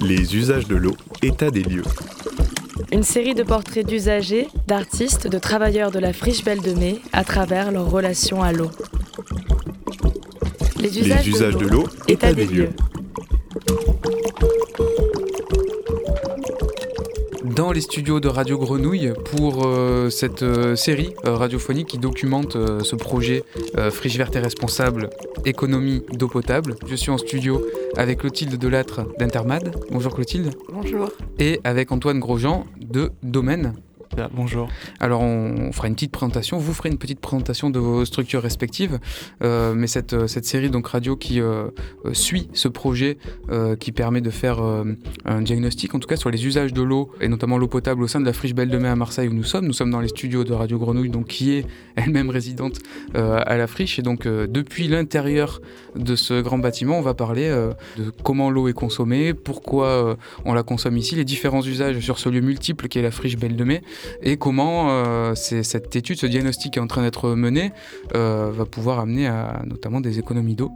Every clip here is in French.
Les usages de l'eau, état des lieux. Une série de portraits d'usagers, d'artistes, de travailleurs de la friche Belle de Mai à travers leur relation à l'eau. Les usages, de l'eau, état des lieux. Dans les studios de Radio Grenouille pour euh, cette euh, série euh, radiophonique qui documente ce projet Friche verte et responsable, économie d'eau potable. Je suis en studio avec Clotilde Delattre d'Intermad. Bonjour Clotilde. Bonjour. Et avec Antoine Grosjean de Domaine. Bonjour. Alors on, fera une petite présentation, vous ferez une petite présentation de vos structures respectives, euh, mais cette, euh, cette, série donc radio qui euh, suit ce projet qui permet de faire un diagnostic en tout cas sur les usages de l'eau et notamment l'eau potable au sein de la friche Belle de Mai à Marseille où nous sommes. Nous sommes dans les studios de Radio Grenouille donc qui est elle-même résidente à la friche et donc depuis l'intérieur de ce grand bâtiment on va parler de comment l'eau est consommée, pourquoi on la consomme ici, les différents usages sur ce lieu multiple qui est la friche Belle de Mai et comment euh, cette étude, ce diagnostic qui est en train d'être mené, euh, va pouvoir amener à notamment des économies d'eau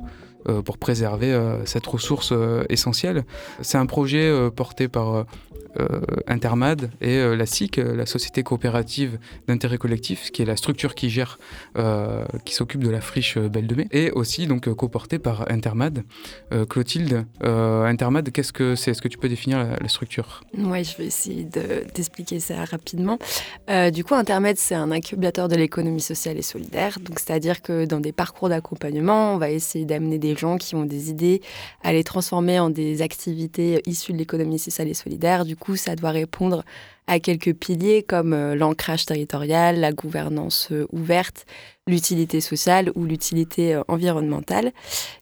euh, pour préserver cette ressource essentielle. C'est un projet porté par Intermad et euh, la SIC, euh, la Société coopérative d'intérêt collectif, qui est la structure qui gère, qui s'occupe de la friche Belle de Mai, et aussi donc coportée par Intermad. Clotilde, Intermad, qu'est-ce que c'est? Est-ce que tu peux définir la, structure? Oui, je vais essayer d'expliquer ça rapidement. du coup, Intermad, c'est un incubateur de l'économie sociale et solidaire. Donc, c'est-à-dire que dans des parcours d'accompagnement, on va essayer d'amener des gens qui ont des idées à les transformer en des activités issues de l'économie sociale et solidaire. Du coup, ça doit répondre à quelques piliers comme euh, l'ancrage territorial, la gouvernance euh, ouverte, l'utilité sociale ou l'utilité euh, environnementale.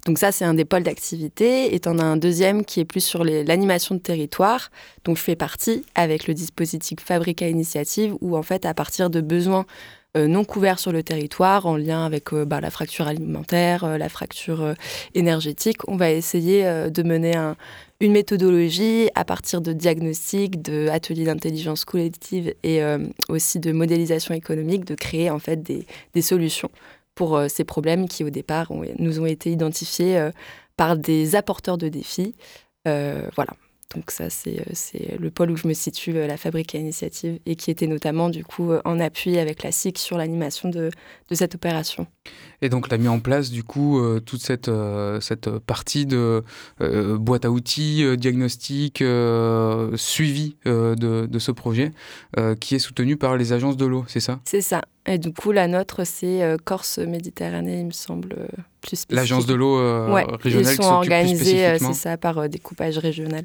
Donc ça, c'est un des pôles d'activité. Et en as un deuxième qui est plus sur l'animation de territoire, dont je fais partie avec le dispositif Fabrica Initiative, où en fait, à partir de besoins non couverts sur le territoire, en lien avec bah, la fracture alimentaire, la fracture énergétique, on va essayer de mener un, une méthodologie à partir de diagnostics, d'ateliers d'intelligence collective et euh, aussi de modélisation économique, de créer en fait des, solutions pour euh, ces problèmes qui au départ nous ont été identifiés euh, par des apporteurs de défis. voilà. Donc ça, c'est euh, le pôle où je me situe, euh, la Fabrique à Initiative, et qui était notamment du coup euh, en appui avec la SIC sur l'animation de, de, cette opération. Et donc, tu as mis en place du coup toute cette, cette partie de boîte à outils, diagnostic, suivi de, de, ce projet, qui est soutenu par les agences de l'eau, c'est ça? C'est ça. Et du coup, la nôtre, c'est Corse Méditerranée, il me semble, plus L'agence de l'eau ouais, régionale ils sont organisés, c'est ça, par découpage régional.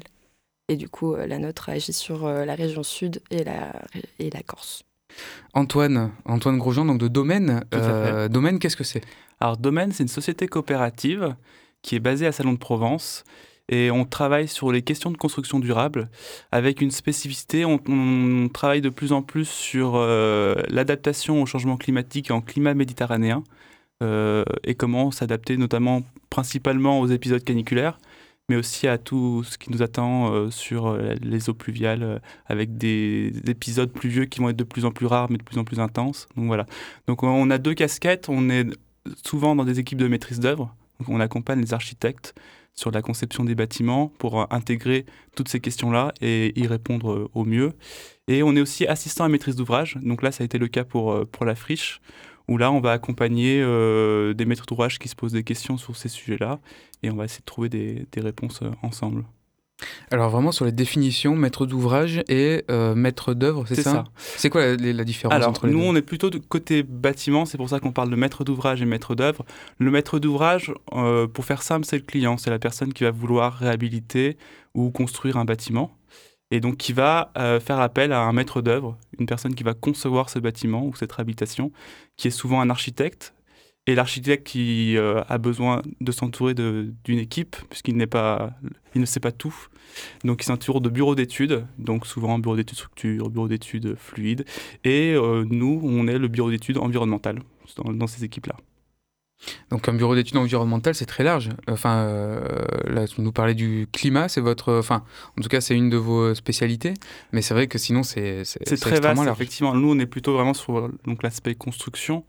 Et du coup, euh, la nôtre agit sur euh, la région sud et la, et la Corse. Antoine, Antoine Grosjean, donc de Domaine. Euh, Domaine, qu'est-ce que c'est? Alors, Domaine, c'est une société coopérative qui est basée à Salon de Provence. Et on travaille sur les questions de construction durable avec une spécificité. On, travaille de plus en plus sur l'adaptation au changement climatique en climat méditerranéen et comment s'adapter notamment principalement aux épisodes caniculaires mais aussi à tout ce qui nous attend euh, sur euh, les eaux pluviales, euh, avec des, épisodes pluvieux qui vont être de plus en plus rares, mais de plus en plus intenses. Donc voilà. Donc on a deux casquettes. On est souvent dans des équipes de maîtrise d'œuvre. on accompagne les architectes sur la conception des bâtiments pour intégrer toutes ces questions-là et y répondre au mieux. Et on est aussi assistant à maîtrise d'ouvrage. Donc là, ça a été le cas pour, pour la friche, où là, on va accompagner euh, des maîtres d'ouvrage qui se posent des questions sur ces sujets-là, et on va essayer de trouver des, réponses euh, ensemble. Alors vraiment sur les définitions, maître d'ouvrage et euh, maître d'œuvre, c'est ça, C'est quoi la, différence Alors, entre les nous, on est plutôt de côté bâtiment, c'est pour ça qu'on parle de maître d'ouvrage et maître d'œuvre. Le maître d'ouvrage, pour faire simple, c'est le client, c'est la personne qui va vouloir réhabiliter ou construire un bâtiment et donc qui va euh, faire appel à un maître d'œuvre, une personne qui va concevoir ce bâtiment ou cette habitation, qui est souvent un architecte. Et l'architecte qui euh, a besoin de s'entourer d'une équipe, puisqu'il n'est pas, il ne sait pas tout. Donc il s'entoure de bureaux d'études, donc souvent bureau d'études structure, bureau d'études fluide. Et euh, nous, on est le bureau d'études environnemental dans ces équipes-là. Donc un bureau d'études environnementales, c'est très large. Enfin, euh, là, tu nous parlais du climat, c'est votre, enfin, en tout cas, c'est une de vos spécialités. Mais c'est vrai que sinon, c'est c'est très vaste. Effectivement, nous, on est plutôt vraiment sur l'aspect construction.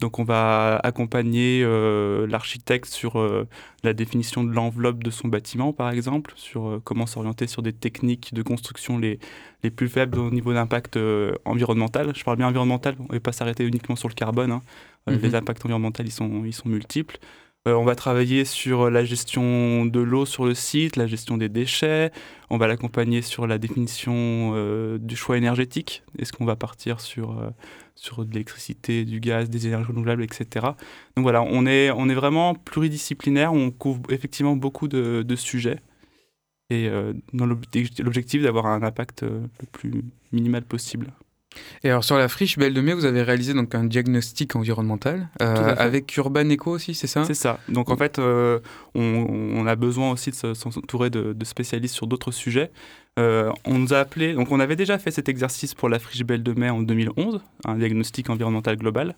Donc on va accompagner euh, l'architecte sur euh, la définition de l'enveloppe de son bâtiment, par exemple, sur euh, comment s'orienter sur des techniques de construction les, les plus faibles au niveau d'impact environnemental. Je parle bien environnemental, on ne va pas s'arrêter uniquement sur le carbone. Hein. Mhm. Les impacts environnementaux, ils sont, ils sont multiples. on va travailler sur la gestion de l'eau sur le site, la gestion des déchets. On va l'accompagner sur la définition du choix énergétique. Est-ce qu'on va partir sur sur de l'électricité, du gaz, des énergies renouvelables, etc. Donc voilà, on est, on est vraiment pluridisciplinaire, on couvre effectivement beaucoup de, sujets et euh, dans l'objectif d'avoir un impact euh, le plus minimal possible. Et alors sur la friche Belle de Mai, vous avez réalisé donc un diagnostic environnemental euh, avec Urban Eco aussi, c'est ça? C'est ça. Donc en fait, on, a besoin aussi de s'entourer de, de, spécialistes sur d'autres sujets. Euh, on nous a appelé, donc on avait déjà fait cet exercice pour la friche Belle de Mai en 2011, un diagnostic environnemental global.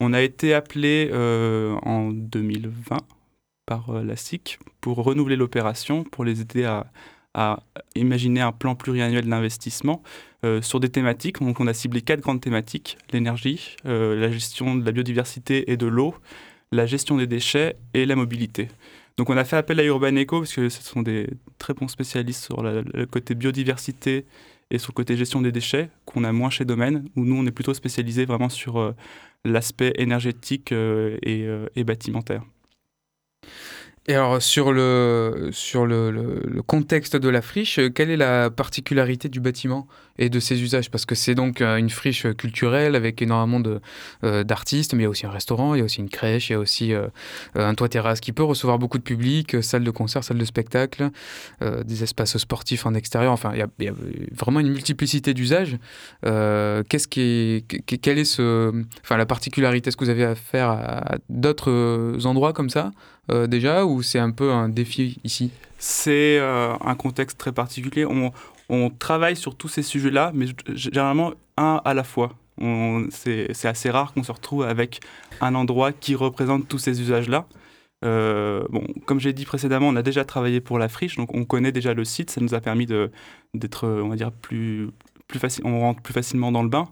On a été appelé euh, en 2020 par euh, la SIC pour renouveler l'opération, pour les aider à, imaginer un plan pluriannuel d'investissement sur des thématiques. Donc on a ciblé quatre grandes thématiques l'énergie, la gestion de la biodiversité et de l'eau, la gestion des déchets et la mobilité. Donc on a fait appel à Urban Eco parce que ce sont des très bons spécialistes sur le côté biodiversité et sur le côté gestion des déchets qu'on a moins chez Domaine, où nous on est plutôt spécialisé vraiment sur euh, l'aspect énergétique euh, euh, et bâtimentaire. Et alors, sur le, sur le, contexte de la friche, quelle est la particularité du bâtiment et de ses usages? Parce que c'est donc euh, une friche culturelle avec énormément euh, d'artistes, mais il y a aussi un restaurant, il y a aussi une crèche, il y a aussi euh, un toit-terrasse qui peut recevoir beaucoup de public, salle de concert, salle de spectacle, des espaces sportifs en extérieur. Enfin, il y, a, vraiment une multiplicité d'usages. qu'est-ce qui quelle est ce, enfin, la particularité? Est-ce que vous avez affaire à d'autres endroits comme ça? Euh, déjà ou c'est un peu un défi ici? C'est euh, un contexte très particulier. On, travaille sur tous ces sujets-là, mais généralement un à la fois. C'est assez rare qu'on se retrouve avec un endroit qui représente tous ces usages-là. Euh, bon, comme j'ai dit précédemment, on a déjà travaillé pour la friche, donc on connaît déjà le site. Ça nous a permis d'être, on va dire, plus, plus facile. On rentre plus facilement dans le bain.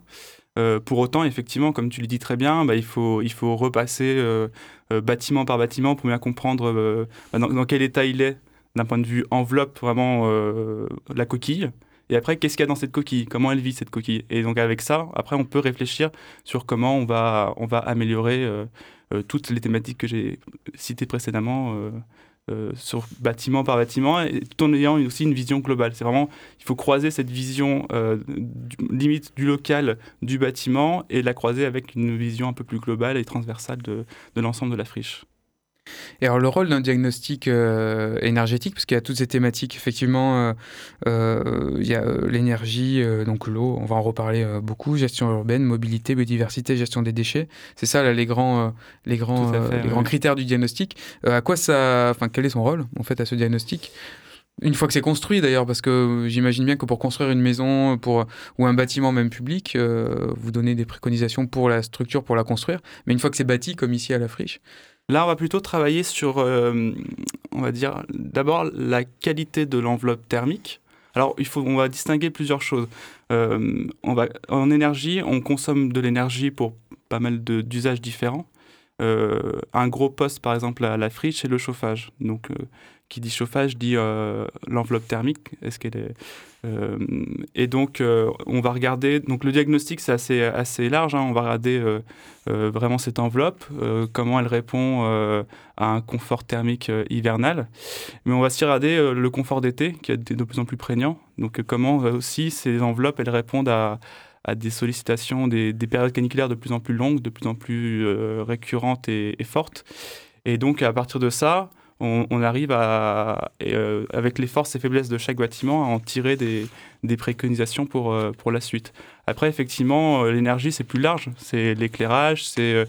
Euh, pour autant, effectivement, comme tu le dis très bien, bah, il, faut, il faut repasser euh, euh, bâtiment par bâtiment pour bien comprendre bah, dans, quel état il est d'un point de vue enveloppe, vraiment la coquille. Et après, qu'est-ce qu'il y a dans cette coquille? Comment elle vit cette coquille? Et donc avec ça, après, on peut réfléchir sur comment on va, on va améliorer toutes les thématiques que j'ai citées précédemment euh, sur bâtiment par bâtiment, tout en ayant aussi une vision globale. C'est vraiment, il faut croiser cette vision euh, limite du local du bâtiment et la croiser avec une vision un peu plus globale et transversale de l'ensemble de la friche. Et alors le rôle d'un diagnostic euh, énergétique, parce qu'il y a toutes ces thématiques, effectivement, euh, euh, il y a l'énergie, donc l'eau, on va en reparler beaucoup, gestion urbaine, mobilité, biodiversité, gestion des déchets. C'est ça les grands, les grands, les grands critères du diagnostic. à quoi ça, enfin quel est son rôle en fait à ce diagnostic? Une fois que c'est construit d'ailleurs, parce que j'imagine bien que pour construire une maison pour, ou un bâtiment même public, vous donnez des préconisations pour la structure, pour la construire. Mais une fois que c'est bâti, comme ici à la friche, Là, on va plutôt travailler sur, euh, on va dire, d'abord la qualité de l'enveloppe thermique. Alors, il faut, on va distinguer plusieurs choses. Euh, on va, en énergie, on consomme de l'énergie pour pas mal d'usages différents. Euh, un gros poste, par exemple, à la friche, c'est le chauffage. Donc, qui dit chauffage dit l'enveloppe thermique. Est-ce qu'elle est euh, et donc, euh, on va regarder. Donc, le diagnostic, c'est assez, assez large. Hein. on va regarder euh, vraiment cette enveloppe, comment elle répond à un confort thermique hivernal. Mais on va aussi regarder le confort d'été, qui est de plus en plus prégnant. Donc, comment aussi ces enveloppes, elles répondent à, des sollicitations, des, des, périodes caniculaires de plus en plus longues, de plus en plus récurrentes et, fortes. Et donc, à partir de ça, on, arrive à, euh, avec les forces et faiblesses de chaque bâtiment, à en tirer des, préconisations pour, euh, pour la suite. Après, effectivement, euh, l'énergie, c'est plus large. C'est l'éclairage, c'est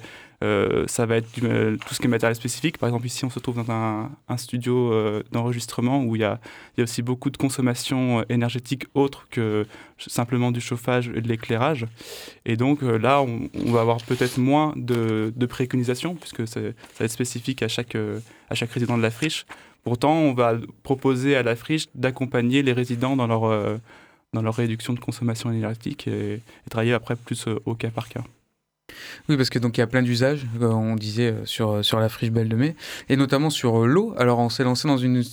ça va être euh, tout ce qui est matériel spécifique. Par exemple, ici, on se trouve dans un, studio euh, d'enregistrement où il y, a, aussi beaucoup de consommation énergétique autre que simplement du chauffage et de l'éclairage. Et donc là, on, va avoir peut-être moins de, préconisations, puisque ça va être spécifique à chaque, résident de la friche. Pourtant, on va proposer à la friche d'accompagner les résidents dans leur réduction de consommation énergétique et travailler après plus au cas par cas. Oui, parce que donc il y a plein d'usages, euh, on disait euh, sur, euh, sur la friche Belle de Mai, et notamment sur l'eau. Alors on s'est lancé dans une,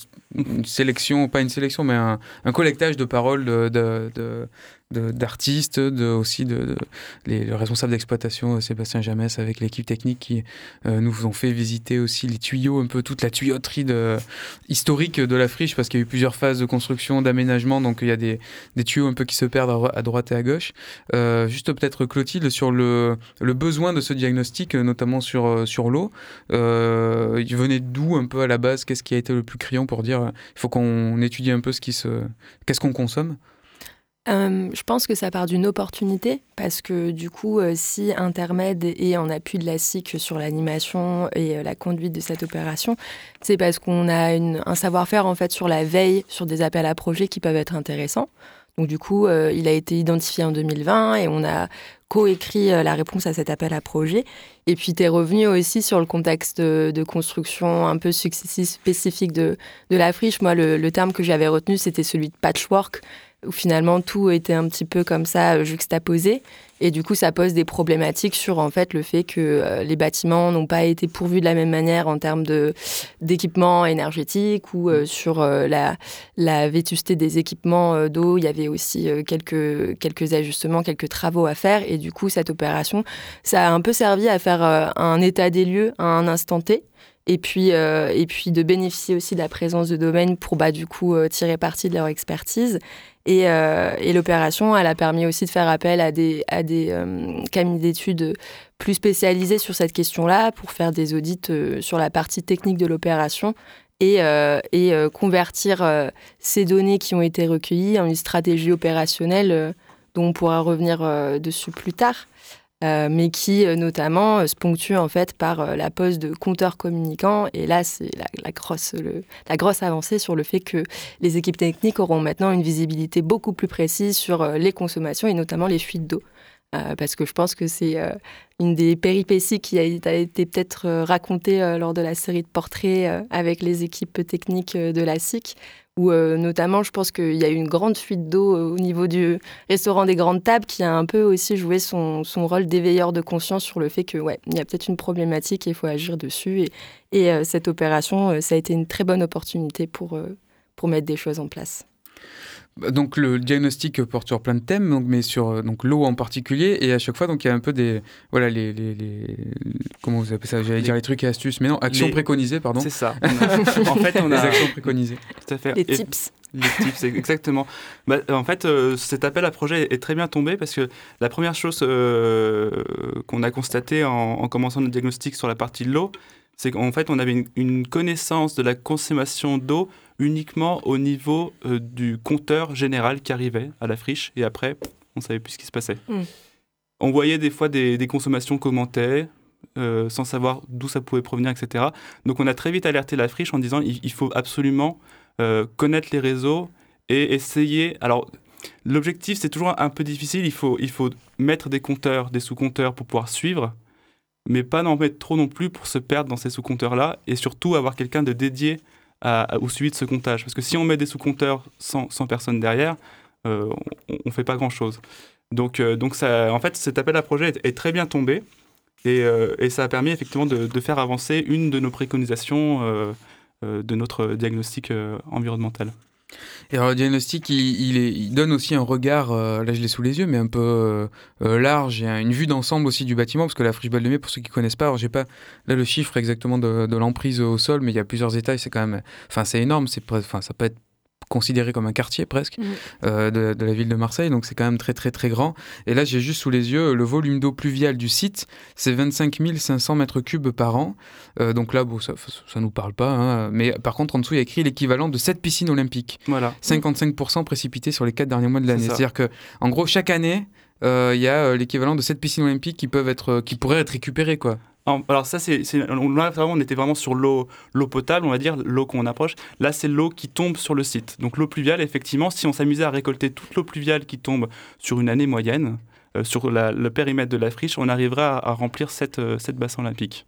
sélection, pas une sélection, mais un, collectage de paroles de d'artistes, aussi les, responsables d'exploitation, euh, Sébastien Jamès, avec l'équipe technique qui euh, nous ont fait visiter aussi les tuyaux, un peu toute la tuyauterie historique de la friche, parce qu'il y a eu plusieurs phases de construction, d'aménagement, donc il y a des, tuyaux un peu qui se perdent à, droite et à gauche. Euh, juste peut-être Clotilde sur le, le, besoin de ce diagnostic, notamment sur, l'eau. il venait d'où un peu à la base? Qu'est-ce qui a été le plus criant pour dire il faut qu'on étudie un peu ce qui se, qu'est-ce qu'on consomme? Euh, je pense que ça part d'une opportunité parce que du coup, euh, si Intermed est en appui de la SIC sur l'animation et euh, la conduite de cette opération, c'est parce qu'on a un savoir-faire en fait sur la veille sur des appels à projets qui peuvent être intéressants. Donc du coup, il a été identifié en 2020 et on a coécrit la réponse à cet appel à projet. Et puis, tu es revenu aussi sur le contexte de, construction un peu spécifique de, de la friche. Moi, le, le terme que j'avais retenu, c'était celui de patchwork où finalement tout était un petit peu comme ça euh, juxtaposé. Et du coup, ça pose des problématiques sur en fait le fait que euh, les bâtiments n'ont pas été pourvus de la même manière en termes de d'équipements énergétiques ou euh, sur la, la vétusté des équipements d'eau. Il y avait aussi quelques quelques ajustements, quelques travaux à faire. Et du coup, cette opération, ça a un peu servi à faire un état des lieux à un instant T et puis, et puis de bénéficier aussi de la présence de domaines pour bah, du coup tirer parti de leur expertise euh, et, l'opération, elle a permis aussi de faire appel à des, à des euh, cabinets d'études plus spécialisés sur cette question-là pour faire des audits euh, sur la partie technique de l'opération et convertir ces données qui ont été recueillies en une stratégie opérationnelle dont on pourra revenir dessus plus tard. Euh, mais qui euh, notamment euh, se ponctue en fait par la pose de compteurs communicants. Et là, c'est la, grosse, la grosse avancée sur le fait que les équipes techniques auront maintenant une visibilité beaucoup plus précise sur les consommations et notamment les fuites d'eau. parce que je pense que c'est une des péripéties qui a, été peut-être racontée lors de la série de portraits avec les équipes techniques de la SIC, où euh, notamment je pense qu'il y a eu une grande fuite d'eau euh, au niveau du restaurant des grandes tables qui a un peu aussi joué son, son rôle d'éveilleur de conscience sur le fait que ouais, il y a peut-être une problématique et il faut agir dessus. Et, euh, cette opération, ça a été une très bonne opportunité pour, pour mettre des choses en place. Bah, donc le diagnostic porte sur plein de thèmes, donc, mais sur euh, donc l'eau en particulier, et à chaque fois donc il y a un peu des voilà les, les, les comment vous appelez ça? J'allais dire les trucs et astuces, mais non actions préconisées pardon. C'est ça. en fait on a les actions préconisées. Tout à fait. Les tips. Les tips, exactement. Bah, en fait, euh, cet appel à projet est très bien tombé parce que la première chose euh, qu'on a constatée en, en, commençant notre diagnostic sur la partie de l'eau, c'est qu'en fait, on avait une, une connaissance de la consommation d'eau uniquement au niveau euh, du compteur général qui arrivait à la friche et après, on savait plus ce qui se passait. Hmm. On voyait des fois des, consommations commentées euh, sans savoir d'où ça pouvait provenir, etc. Donc on a très vite alerté la friche en disant il, faut absolument euh, connaître les réseaux et essayer. Alors l'objectif c'est toujours un peu difficile, il faut, il faut mettre des compteurs, des sous-compteurs pour pouvoir suivre mais pas n'en mettre trop non plus pour se perdre dans ces sous-compteurs-là, et surtout avoir quelqu'un de dédié au suivi de ce comptage. Parce que si on met des sous-compteurs sans, personne derrière, euh, on ne fait pas grand-chose. Donc, euh, donc ça, en fait, cet appel à projet est, très bien tombé et, euh, et, ça a permis effectivement de, faire avancer une de nos préconisations de notre diagnostic environnemental. Et alors, le diagnostic, il, donne aussi un regard, euh, là je l'ai sous les yeux, mais un peu euh, euh, large et une vue d'ensemble aussi du bâtiment, parce que la friche Belle de Mai, pour ceux qui connaissent pas, alors j'ai pas là le chiffre exactement de, de l'emprise au sol, mais il y a plusieurs étages, c'est quand même, enfin c'est énorme, c'est, enfin ça peut être considéré comme un quartier presque mmh. euh, de, la ville de Marseille, donc c'est quand même très très très grand. Et là, j'ai juste sous les yeux le volume d'eau pluviale du site, c'est 25 500 mètres cubes par an. Euh, donc là, bon, ça, ça nous parle pas, hein. mais par contre, en dessous, il y a écrit l'équivalent de 7 piscines olympiques. Voilà. 55% précipitées sur les 4 derniers mois de l'année. C'est-à-dire que, en gros, chaque année, euh, il y a l'équivalent de 7 piscines olympiques qui peuvent être, qui pourraient être récupérées, quoi. Alors ça, c'est, on était vraiment sur l'eau, potable, on va dire, l'eau qu'on approche. Là, c'est l'eau qui tombe sur le site. Donc l'eau pluviale, effectivement, si on s'amusait à récolter toute l'eau pluviale qui tombe sur une année moyenne, euh, sur le périmètre de la friche, on arrivera à, remplir cette, euh, cette bassin olympique.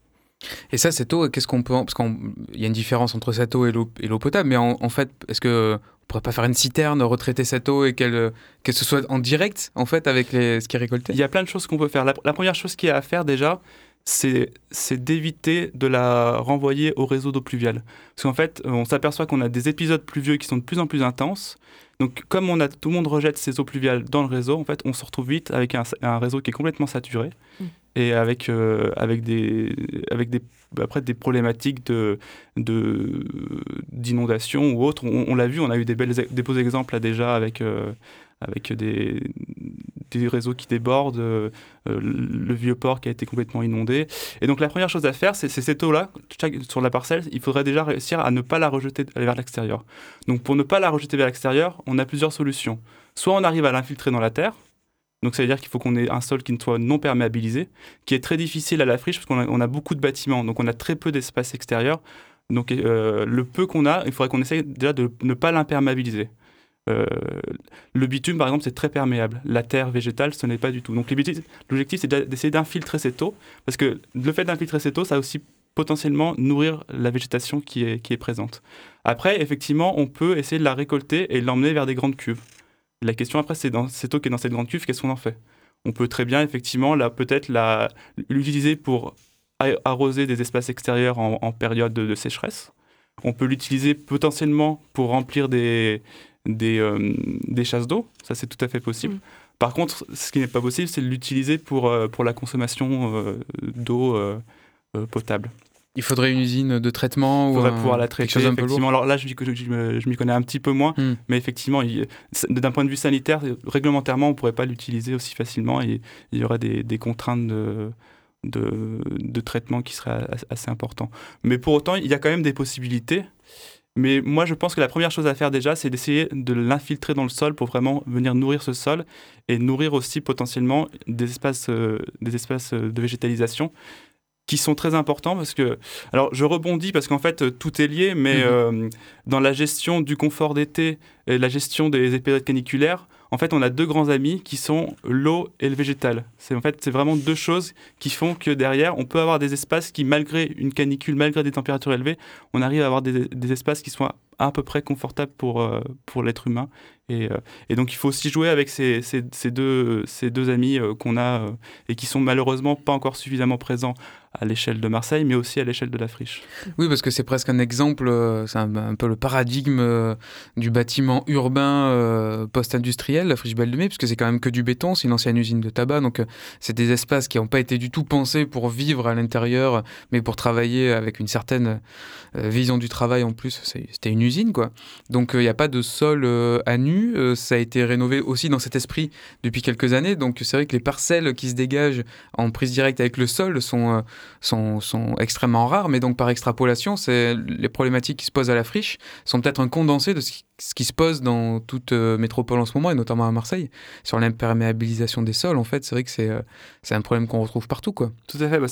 Et ça, cette eau, qu'est-ce qu'on peut. Parce qu'il y a une différence entre cette eau et l'eau potable, mais en, fait, est-ce que on pourrait pas faire une citerne, retraiter cette eau et qu'elle que ce soit en direct en fait avec les, ce qui est récolté? Il y a plein de choses qu'on peut faire. La, la première chose qui est à faire déjà, c'est d'éviter de la renvoyer au réseau d'eau pluviale. Parce qu'en fait, on s'aperçoit qu'on a des épisodes pluvieux qui sont de plus en plus intenses. Donc, comme on a, tout le monde rejette ces eaux pluviales dans le réseau, en fait, on se retrouve vite avec un, un réseau qui est complètement saturé Mm. Et avec, euh, avec, des, avec des, après, des problématiques de, d'inondation ou autres. On, l'a vu, on a eu des, beaux exemples là déjà avec, euh, avec des, des réseaux qui débordent, euh, le vieux port qui a été complètement inondé. Et donc la première chose à faire, c'est cette eau-là, sur la parcelle, il faudrait déjà réussir à ne pas la rejeter vers l'extérieur. Donc pour ne pas la rejeter vers l'extérieur, on a plusieurs solutions. Soit on arrive à l'infiltrer dans la terre, donc ça veut dire qu'il faut qu'on ait un sol qui ne soit non perméabilisé, qui est très difficile à la friche parce qu'on a, beaucoup de bâtiments, donc on a très peu d'espace extérieur. Donc euh, le peu qu'on a, il faudrait qu'on essaye déjà de ne pas l'imperméabiliser. Euh, le bitume, par exemple, c'est très perméable. La terre végétale, ce n'est pas du tout. Donc l'objectif, c'est d'essayer d'infiltrer cette eau, parce que le fait d'infiltrer cette eau, ça aussi potentiellement nourrir la végétation qui est, qui est présente. Après, effectivement, on peut essayer de la récolter et l'emmener vers des grandes cuves. La question après, c'est dans cette eau qui est dans cette grande cuve, qu'est-ce qu'on en fait? On peut très bien, effectivement, la- peut-être la- l'utiliser pour arroser des espaces extérieurs en, en période de, de sécheresse. On peut l'utiliser potentiellement pour remplir des, des, euh, des chasses d'eau. Ça, c'est tout à fait possible. Mm. Par contre, ce qui n'est pas possible, c'est de l'utiliser pour, euh, pour la consommation euh, d'eau potable. Il faudrait une usine de traitement Il ou faudrait un- pouvoir la quelque traiter. chose effectivement. Alors là, je, je je m'y connais un petit peu moins, Hmm. mais effectivement, d'un point de vue sanitaire, réglementairement, on ne pourrait pas l'utiliser aussi facilement et il y aurait des, des contraintes de, de, de traitement qui seraient as- assez importantes. Mais pour autant, il y a quand même des possibilités. Mais moi, je pense que la première chose à faire déjà, c'est d'essayer de l'infiltrer dans le sol pour vraiment venir nourrir ce sol et nourrir aussi potentiellement des espaces, euh, des espaces euh, de végétalisation qui sont très importants parce que, alors je rebondis parce qu'en fait euh, tout est lié, mais Mhm. euh, dans la gestion du confort d'été et la gestion des périodes caniculaires, en fait on a deux grands amis qui sont l'eau et le végétal. C'est en fait c'est vraiment deux choses qui font que derrière on peut avoir des espaces qui malgré une canicule, malgré des températures élevées, on arrive à avoir des, des espaces qui soient à peu près confortables pour, euh, pour l'être humain. Et, euh, et donc il faut aussi jouer avec ces, ces, ces deux, ces deux amis qu'on a et qui sont malheureusement pas encore suffisamment présents à l'échelle de Marseille, mais aussi à l'échelle de la friche. Oui, parce que c'est presque un exemple, euh, c'est un, peu le paradigme euh, du bâtiment urbain euh, post-industriel, la friche Belle de Mai, puisque c'est quand même que du béton, c'est une ancienne usine de tabac, donc c'est des espaces qui n'ont pas été du tout pensés pour vivre à l'intérieur, mais pour travailler avec une certaine vision du travail en plus. C'était une usine, quoi. Donc il n'y a pas de sol à nu, ça a été rénové aussi dans cet esprit depuis quelques années, donc c'est vrai que les parcelles qui se dégagent en prise directe avec le sol sont... sont, extrêmement rares, mais donc par extrapolation, c'est les problématiques qui se posent à la friche sont peut-être un condensé de ce qui, se pose dans toute euh, métropole en ce moment, et notamment à Marseille, sur l'imperméabilisation des sols. En fait, c'est vrai que c'est euh, un problème qu'on retrouve partout, quoi. Tout à fait. bah,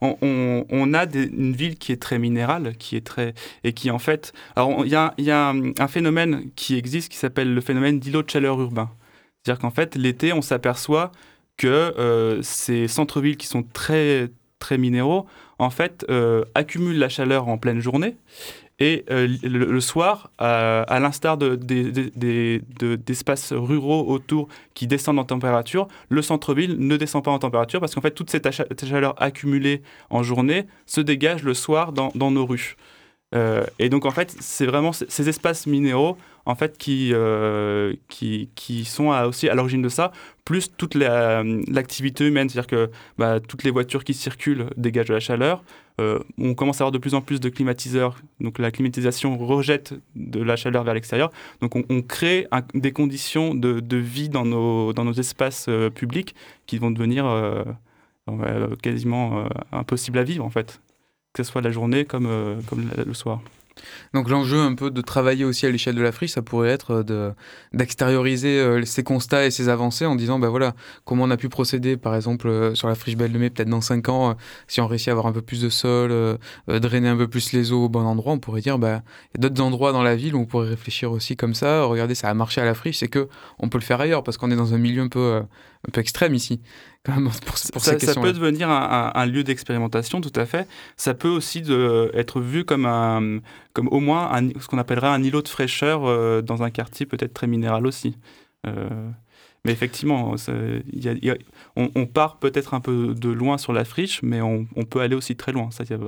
on, a une ville qui est très minérale, qui est très et qui en fait, alors il y a, un phénomène qui existe qui s'appelle le phénomène d'îlot de chaleur urbain. C'est-à-dire qu'en fait, l'été, on s'aperçoit que euh, ces centres-villes qui sont très très minéraux, en fait, euh, accumulent la chaleur en pleine journée. Et euh, le, soir, à, l'instar de- des- des- des- de- d'espaces ruraux autour qui descendent en température, le centre-ville ne descend pas en température parce qu'en fait, toute cette chaleur accumulée en journée se dégage le soir dans, dans nos rues. Euh, et donc, en fait, c'est vraiment ces espaces minéraux en fait, qui, euh, qui, sont aussi à l'origine de ça, plus toute la- l'activité humaine. C'est-à-dire que bah, toutes les voitures qui circulent dégagent de la chaleur. Euh, on commence à avoir de plus en plus de climatiseurs. Donc, la climatisation rejette de la chaleur vers l'extérieur. Donc, on, crée des conditions de, vie dans nos, dans nos espaces euh, publics qui vont devenir euh, euh, quasiment euh, impossibles à vivre, en fait. Que ce soit la journée comme, euh, comme le- soir. Donc l'enjeu un peu de travailler aussi à l'échelle de la friche, ça pourrait être euh, de d'extérioriser euh, ces constats et ces avancées en disant, ben voilà, comment on a pu procéder, par exemple, sur la friche Belle de Mai, peut-être dans 5 ans, si on réussit à avoir un peu plus de sol, drainer un peu plus les eaux au bon endroit, on pourrait dire, bah, il y a d'autres endroits dans la ville où on pourrait réfléchir aussi comme ça. Regardez, ça a marché à la friche, c'est que on peut le faire ailleurs parce qu'on est dans un milieu un peu un peu extrême ici, quand même, pour, pour ça, ces ça peut devenir un, un- un lieu d'expérimentation, tout à fait. Ça peut aussi de, être vu comme, un, comme au moins un- ce qu'on appellerait un îlot de fraîcheur euh, dans un quartier peut-être très minéral aussi. Euh, mais effectivement, ça- il y a- il y a- on, on part peut-être un peu de loin sur la friche, mais on, on peut aller aussi très loin. Ça, y a-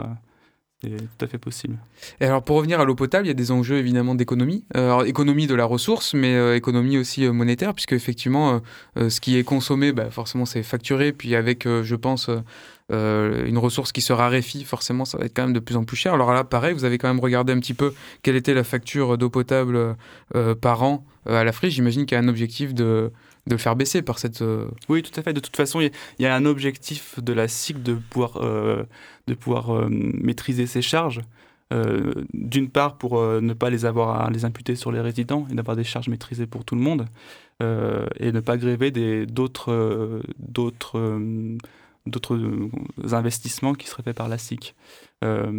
c'est tout à fait possible. Et alors pour revenir à l'eau potable, il y a des enjeux évidemment d'économie. Euh, alors, économie de la ressource, mais euh, économie aussi euh, monétaire, puisque effectivement ce qui est consommé, bah, forcément c'est facturé, puis avec, je pense, une ressource qui se raréfie, forcément ça va être quand même de plus en plus cher. Alors là, pareil, vous avez quand même regardé un petit peu quelle était la facture d'eau potable par an à la friche. J'imagine qu'il y a un objectif de, de faire baisser par cette... euh, Oui, tout à fait. De toute façon, il y a- un objectif de la SIC de pouvoir, euh, de pouvoir euh, maîtriser ses charges. D'une part, pour ne pas les avoir à les imputer sur les résidents et d'avoir des charges maîtrisées pour tout le monde, et ne pas gréver d'autres d'autres d'autres euh, investissements qui seraient faits par la SIC. Euh,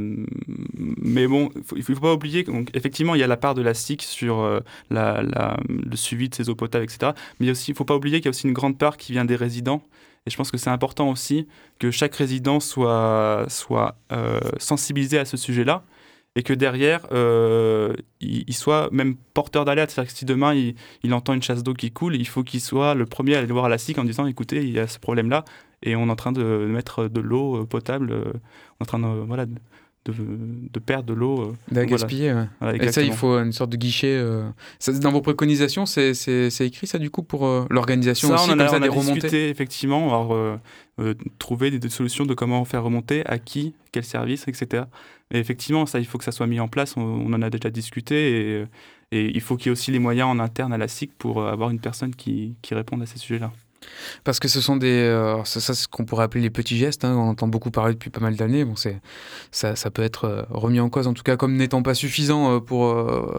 mais bon, il faut, faut pas oublier qu'effectivement, il y a la part de la SIC sur euh, le suivi de ces eaux potables, etc. Mais il il ne faut pas oublier qu'il y a aussi une grande part qui vient des résidents. Et je pense que c'est important aussi que chaque résident soit, soit sensibilisé à ce sujet-là et que derrière, il, il soit même porteur d'alerte. C'est-à-dire que si demain, il, il entend une chasse d'eau qui coule, il faut qu'il soit le premier à aller voir la SIC en disant, écoutez, il y a ce problème-là et on est en train de mettre de l'eau euh, potable, euh, on est en train de, voilà, de, de, de perdre de l'eau. euh, de Voilà. gaspiller. ouais. voilà, Et ça, il faut une sorte de guichet. euh, ça, dans vos préconisations, c'est écrit ça du coup pour euh, l'organisation Ça, aussi, on en comme a, ça, on des discuté effectivement, alors, euh, trouver des, des solutions de comment faire remonter, à qui, quel service, etc. Et effectivement, ça, il faut que ça soit mis en place. On, on en a déjà discuté et, et il faut qu'il y ait aussi les moyens en interne à la SIC pour avoir une personne qui, qui réponde à ces sujets-là. Parce que ce sont des. euh, ça, ça, c'est ce qu'on pourrait appeler les petits gestes. hein, on entend beaucoup parler depuis pas mal d'années. Bon, c'est, ça, ça peut être euh, remis en cause, en tout cas, comme n'étant pas suffisant euh, pour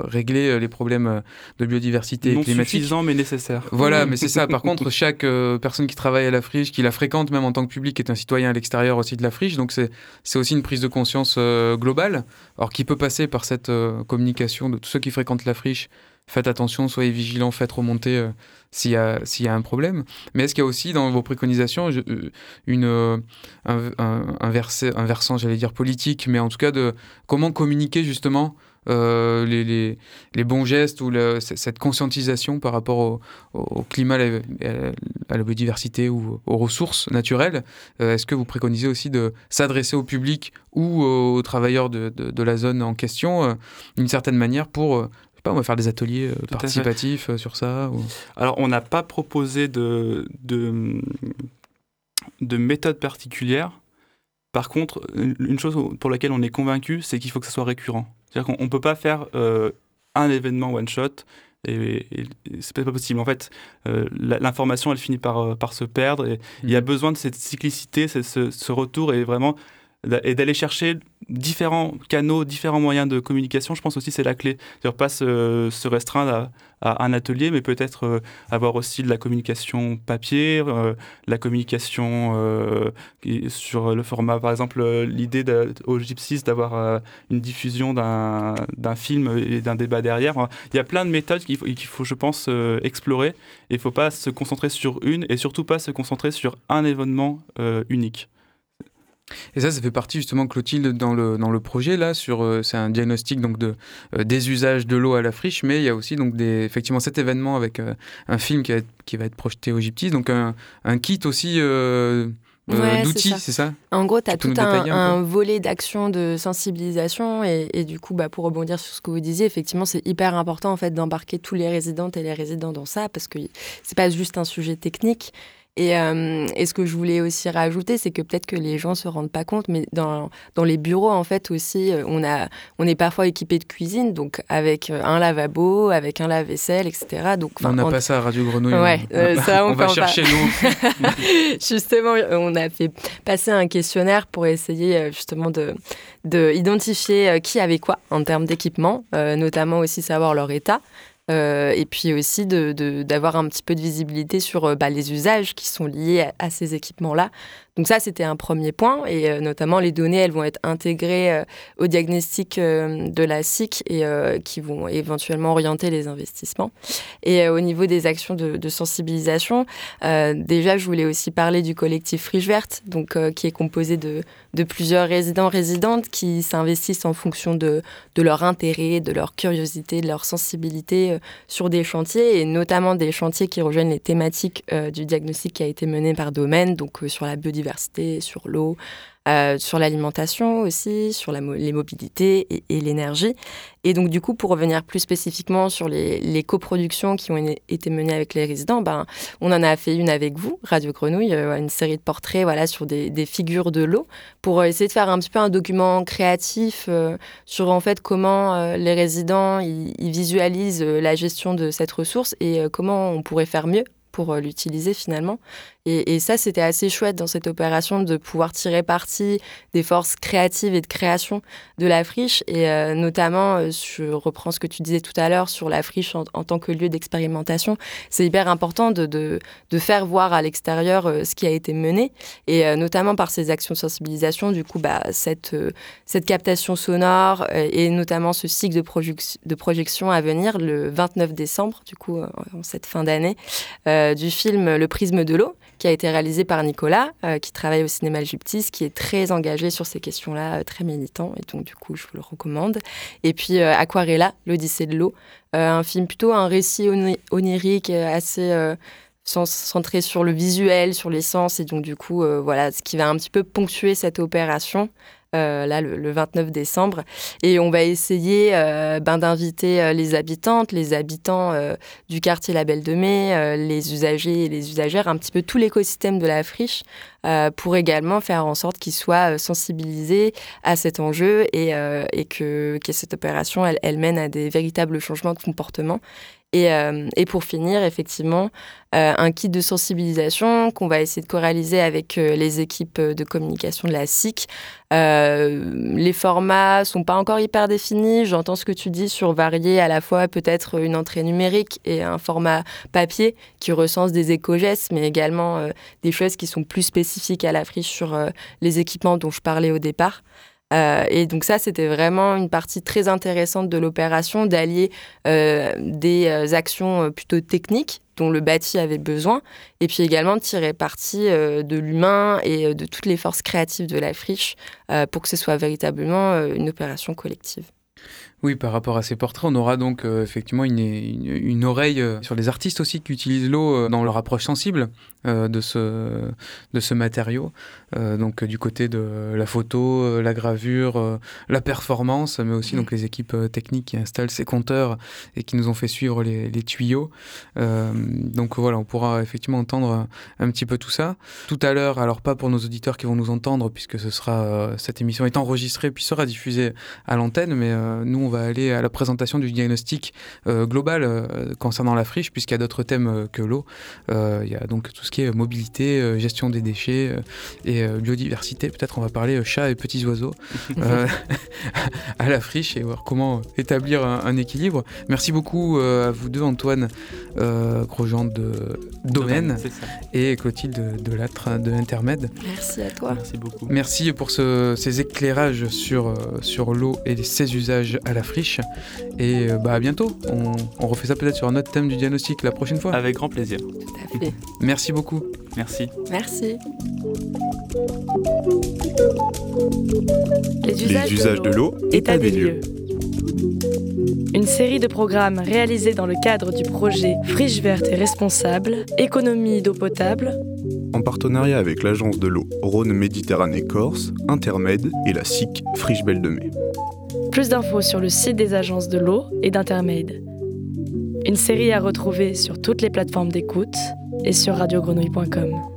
régler les problèmes de biodiversité non climatique. suffisant mais nécessaire. Voilà, mais c'est ça. Par contre, chaque personne qui travaille à la friche, qui la fréquente même en tant que public, est un citoyen à l'extérieur aussi de la friche. Donc c'est aussi une prise de conscience globale, alors qui peut passer par cette communication de tous ceux qui fréquentent la friche. Faites attention, soyez vigilants, faites remonter euh, s'il y, y a un problème. Mais est-ce qu'il y a aussi dans vos préconisations euh, une, euh, un, un- versant, j'allais dire politique, mais en tout cas de comment communiquer justement les, les- les bons gestes ou cette conscientisation par rapport au, climat, à la, biodiversité ou aux ressources naturelles. Est-ce que vous préconisez aussi de s'adresser au public ou aux travailleurs de, de- la zone en question d'une certaine manière pour, pas, on va faire des ateliers euh, participatifs euh, sur ça ou- Alors, on n'a pas proposé de, de, de méthode particulière. Par contre, une chose pour laquelle on est convaincu, c'est qu'il faut que ça soit récurrent. C'est-à-dire qu'on ne peut pas faire euh, un événement one-shot et, et- et c'est pas possible. En fait, euh, l'information, elle finit par, par se perdre et il y a besoin de cette cyclicité, ce, ce- retour et vraiment et d'aller chercher différents canaux, différents moyens de communication. Je pense aussi c'est la clé. C'est-à-dire pas se, restreindre à, un atelier, mais peut-être euh, avoir aussi de la communication papier, euh, la communication euh, sur le format, par exemple, l'idée au Gypsies d'avoir une diffusion d'un d'un film et d'un débat derrière. Il y a plein de méthodes qu'il faut, faut, je pense, explorer. Il ne faut pas se concentrer sur une et surtout pas se concentrer sur un événement unique. Et ça, ça fait partie justement, Clotilde, dans le, dans le projet, là, sur, euh, c'est un diagnostic donc, de, euh, des usages de l'eau à la friche, mais il y a aussi donc, des, effectivement cet événement avec euh, un film qui va, être, qui va être projeté au Gyptis, donc un, un kit aussi euh, Ouais, d'outils, c'est ça? En gros, tu as tout un un volet d'action de sensibilisation et, et du coup, bah, pour rebondir sur ce que vous disiez, effectivement, c'est hyper important en fait d'embarquer tous les résidentes et les résidents dans ça parce que c'est pas juste un sujet technique. Et, euh, et ce que je voulais aussi rajouter, c'est que peut-être que les gens se rendent pas compte, mais dans, dans les bureaux, en fait, aussi, euh, on, a, on est parfois équipé de cuisine, donc avec euh, un lavabo, avec un lave-vaisselle, etc. Donc, On n'a pas ça à Radio Grenouille. Ouais, on, euh, ça, on on va chercher nous. justement, on a fait passer un questionnaire pour essayer justement de, de identifier qui avait quoi en termes d'équipement, euh, notamment aussi savoir leur état. Euh, et puis aussi de- de- d'avoir un petit peu de visibilité sur euh, bah, les usages qui sont liés à, à ces équipements-là. Donc ça, c'était un premier point, et euh, notamment les données, elles vont être intégrées euh, au diagnostic euh, de la SIC et qui vont éventuellement orienter les investissements. Et au niveau des actions de, sensibilisation, déjà, je voulais aussi parler du collectif Friche Verte, donc qui est composé de, de plusieurs résidents résidentes qui s'investissent en fonction de, de leur intérêt, de leur curiosité, de leur sensibilité sur des chantiers, et notamment des chantiers qui rejoignent les thématiques du diagnostic qui a été mené par Domaine, donc sur la biodiversité sur l'eau, euh, sur l'alimentation aussi, sur les mobilités et, l'énergie. Et donc, du coup, pour revenir plus spécifiquement sur les, coproductions qui ont été menées avec les résidents, ben, on en a fait une avec vous, Radio Grenouille, euh, une série de portraits voilà, sur des, figures de l'eau, pour essayer de faire un petit peu un document créatif euh, sur en fait comment les résidents ils visualisent la gestion de cette ressource et comment on pourrait faire mieux pour l'utiliser finalement. Et, ça, c'était assez chouette dans cette opération de pouvoir tirer parti des forces créatives et de création de la friche. Et euh, notamment, euh, je reprends ce que tu disais tout à l'heure sur la friche en, tant que lieu d'expérimentation. C'est hyper important de, de, faire voir à l'extérieur euh, ce qui a été mené. Et notamment par ces actions de sensibilisation, du coup, bah, cette, cette captation sonore et notamment ce cycle de, de projection à venir le 29 décembre, du coup, en cette fin d'année, du film Le prisme de l'eau qui a été réalisé par Nicolas, euh, qui travaille au cinéma Gyptis, qui est très engagé sur ces questions-là, euh, très militant, et donc du coup, je vous le recommande. Et puis euh, Aquarella, l'Odyssée de l'eau, un film plutôt un récit onirique, assez centré sur le visuel, sur les sens, et donc du coup, voilà, ce qui va un petit peu ponctuer cette opération. Euh, là le, 29 décembre. Et on va essayer euh, ben, d'inviter euh, les habitantes, les habitants du quartier La Belle de Mai, les usagers et les usagères, un petit peu tout l'écosystème de la friche, pour également faire en sorte qu'ils soient sensibilisés à cet enjeu et, et que, que, cette opération, elle, elle mène à des véritables changements de comportement. Et, euh, et, pour finir, effectivement, euh, un kit de sensibilisation qu'on va essayer de coraliser avec euh, les équipes de communication de la SIC. les formats sont pas encore hyper définis. J'entends ce que tu dis sur varier à la fois peut-être une entrée numérique et un format papier qui recense des éco-gestes, mais également des choses qui sont plus spécifiques à la friche sur les équipements dont je parlais au départ. Euh, et donc ça, c'était vraiment une partie très intéressante de l'opération, d'allier euh, des euh, actions plutôt techniques dont le bâti avait besoin, et puis également de tirer parti de l'humain et de toutes les forces créatives de la friche pour que ce soit véritablement une opération collective. Oui, par rapport à ces portraits, on aura donc euh, effectivement une, oreille euh, sur les artistes aussi qui utilisent l'eau euh, dans leur approche sensible de, ce, matériau. donc du côté de la photo, la gravure, la performance, mais aussi donc les équipes techniques qui installent ces compteurs et qui nous ont fait suivre les, les tuyaux. donc voilà, on pourra effectivement entendre un petit peu tout ça. Tout à l'heure, alors pas pour nos auditeurs qui vont nous entendre, puisque ce sera cette émission est enregistrée puis sera diffusée à l'antenne, mais nous on va aller à la présentation du diagnostic euh, global euh, concernant la friche, puisqu'il y a d'autres thèmes euh, que l'eau. il y a donc tout ce qui est mobilité, gestion des déchets et biodiversité. Peut-être on va parler chats et petits oiseaux à la friche et voir comment établir un, équilibre. Merci beaucoup à vous deux, Antoine Grosjean de Domaine et Clotilde de, Latre de Intermède. Merci à toi. Merci beaucoup. Merci pour ces éclairages sur, sur l'eau et ses usages à la friche. Et euh, bah, à bientôt. On, refait ça peut-être sur un autre thème du diagnostic la prochaine fois. Avec grand plaisir. Tout à fait. Merci beaucoup. Merci. Merci. Les usages, de l'eau, état des lieux. Une série de programmes réalisés dans le cadre du projet Friche verte et responsable, économie d'eau potable, en partenariat avec l'agence de l'eau Rhône Méditerranée Corse, Intermède et la SIC Friche Belle de Mai. Plus d'infos sur le site des agences de l'eau et d'Intermade. Une série à retrouver sur toutes les plateformes d'écoute et sur radiogrenouille.com.